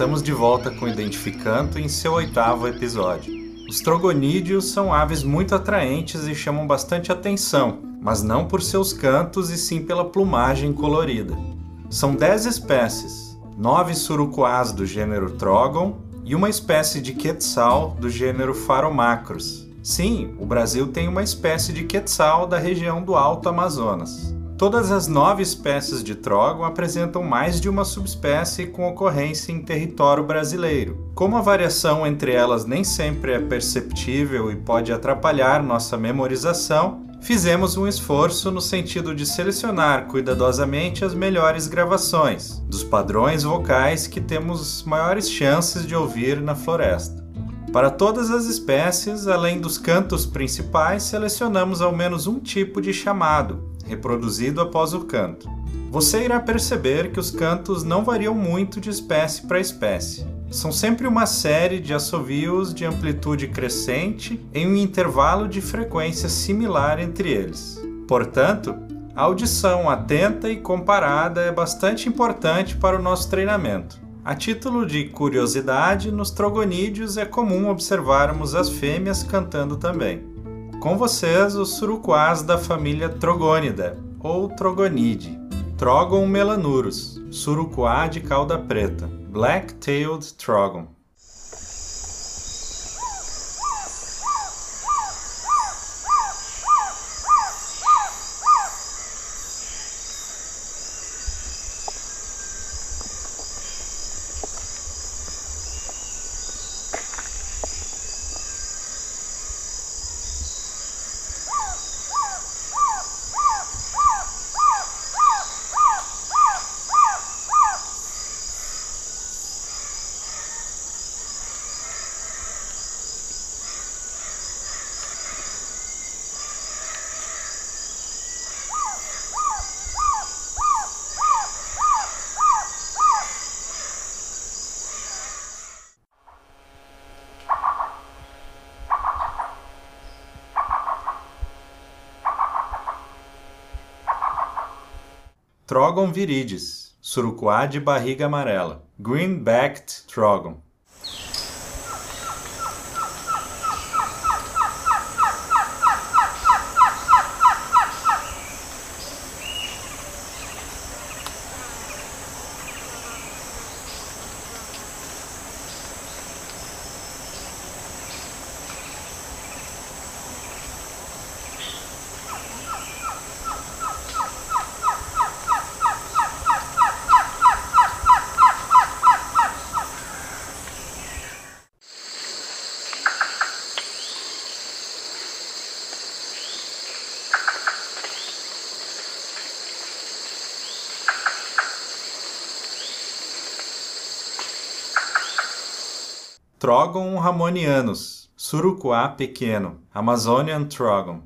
Estamos de volta com Identificando em seu oitavo episódio. Os trogonídeos são aves muito atraentes e chamam bastante atenção, mas não por seus cantos e sim pela plumagem colorida. São 10 espécies, 9 surucuás do gênero Trogon e uma espécie de quetzal do gênero Pharomacros. Sim, o Brasil tem uma espécie de quetzal da região do Alto Amazonas. Todas as nove espécies de trógon apresentam mais de uma subespécie com ocorrência em território brasileiro. Como a variação entre elas nem sempre é perceptível e pode atrapalhar nossa memorização, fizemos um esforço no sentido de selecionar cuidadosamente as melhores gravações, dos padrões vocais que temos maiores chances de ouvir na floresta. Para todas as espécies, além dos cantos principais, selecionamos ao menos um tipo de chamado, reproduzido após o canto. Você irá perceber que os cantos não variam muito de espécie para espécie. São sempre uma série de assovios de amplitude crescente em um intervalo de frequência similar entre eles. Portanto, a audição atenta e comparada é bastante importante para o nosso treinamento. A título de curiosidade, nos trogonídeos é comum observarmos as fêmeas cantando também. Com vocês, os surucuás da família Trogônida, ou Trogonide. Trogon melanurus, surucuá de cauda preta, Black-tailed Trogon. Trogon viridis, surucuá de barriga amarela, green-backed trogon. Trogon ramonianus, surucuá pequeno, Amazonian trogon.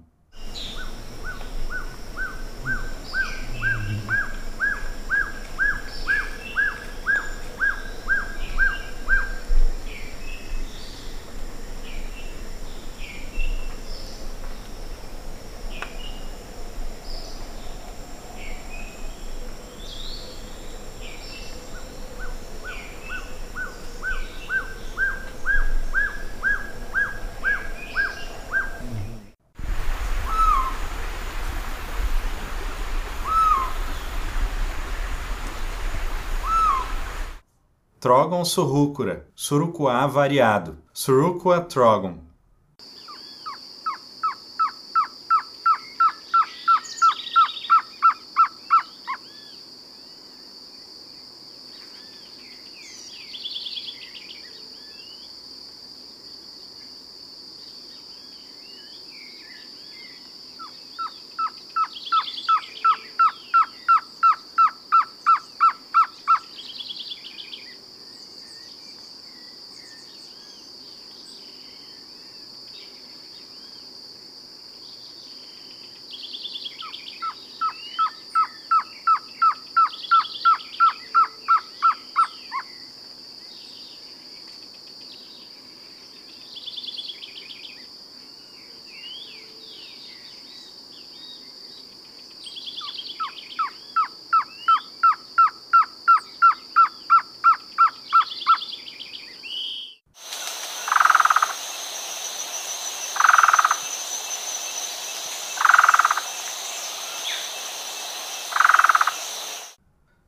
Trogon surrucura, surucuá variado, Surucua trogon.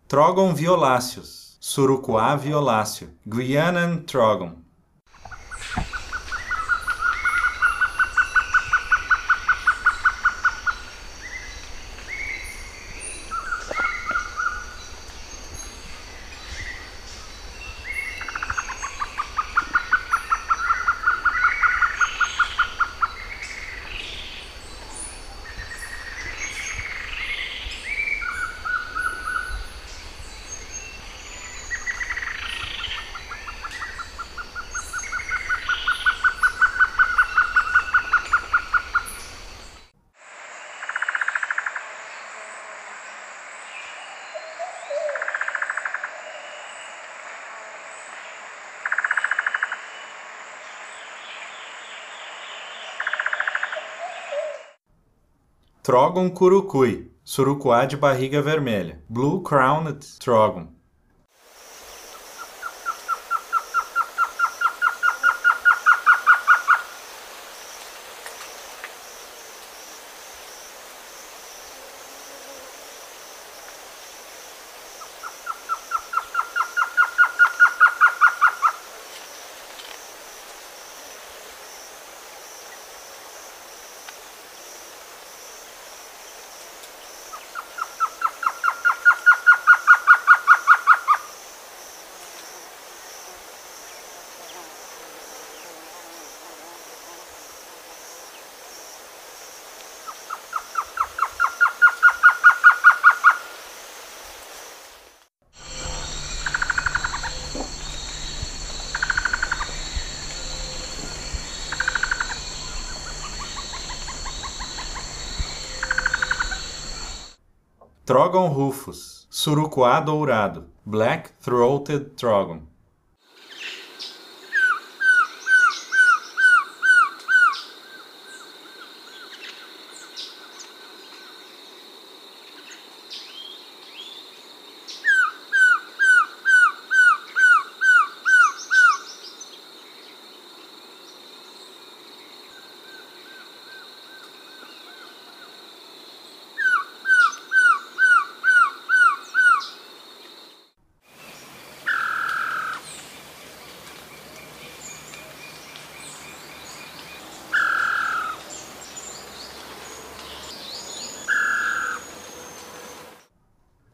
Trogon violáceos, Surucuá violáceo, Guianan trogon. Trogon curucui, surucuá de barriga vermelha. Blue Crowned Trogon. Trogon rufus, surucuá dourado, black-throated trogon.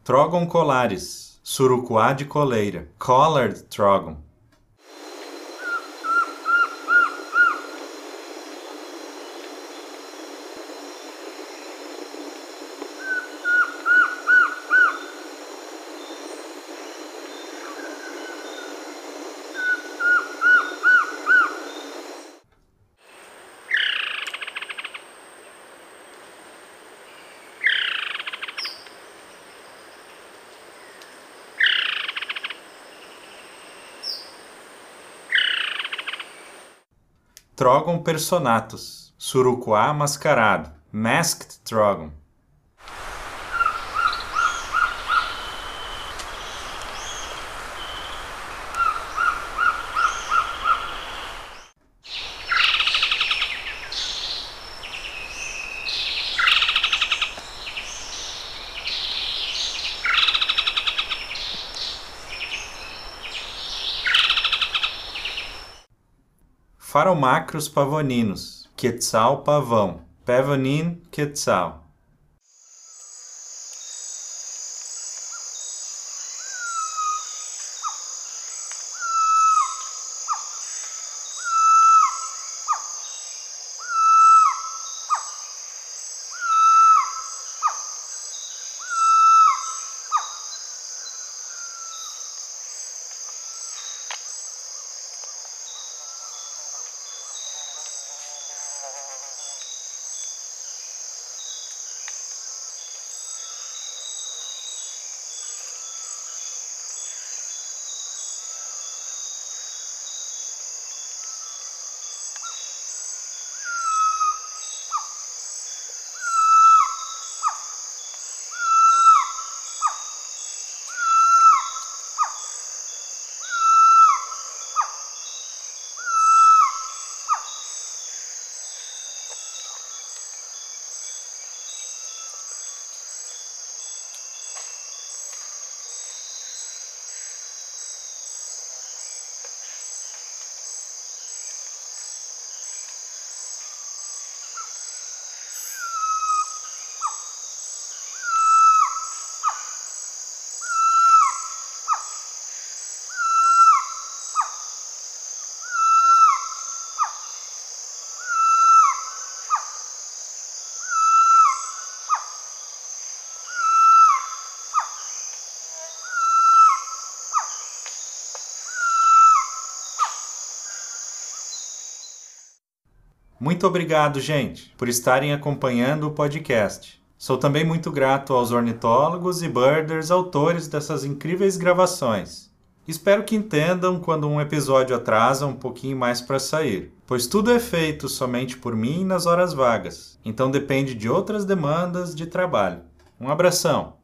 Trogon colares, surucuá de coleira, collared trogon. Trogon personatus, surucuá mascarado, masked trogon. Pharomacros pavoninos, Quetzal pavão, Pavonin quetzal. Muito obrigado, gente, por estarem acompanhando o podcast. Sou também muito grato aos ornitólogos e birders autores dessas incríveis gravações. Espero que entendam quando um episódio atrasa um pouquinho mais para sair, pois tudo é feito somente por mim nas horas vagas, então depende de outras demandas de trabalho. Um abração!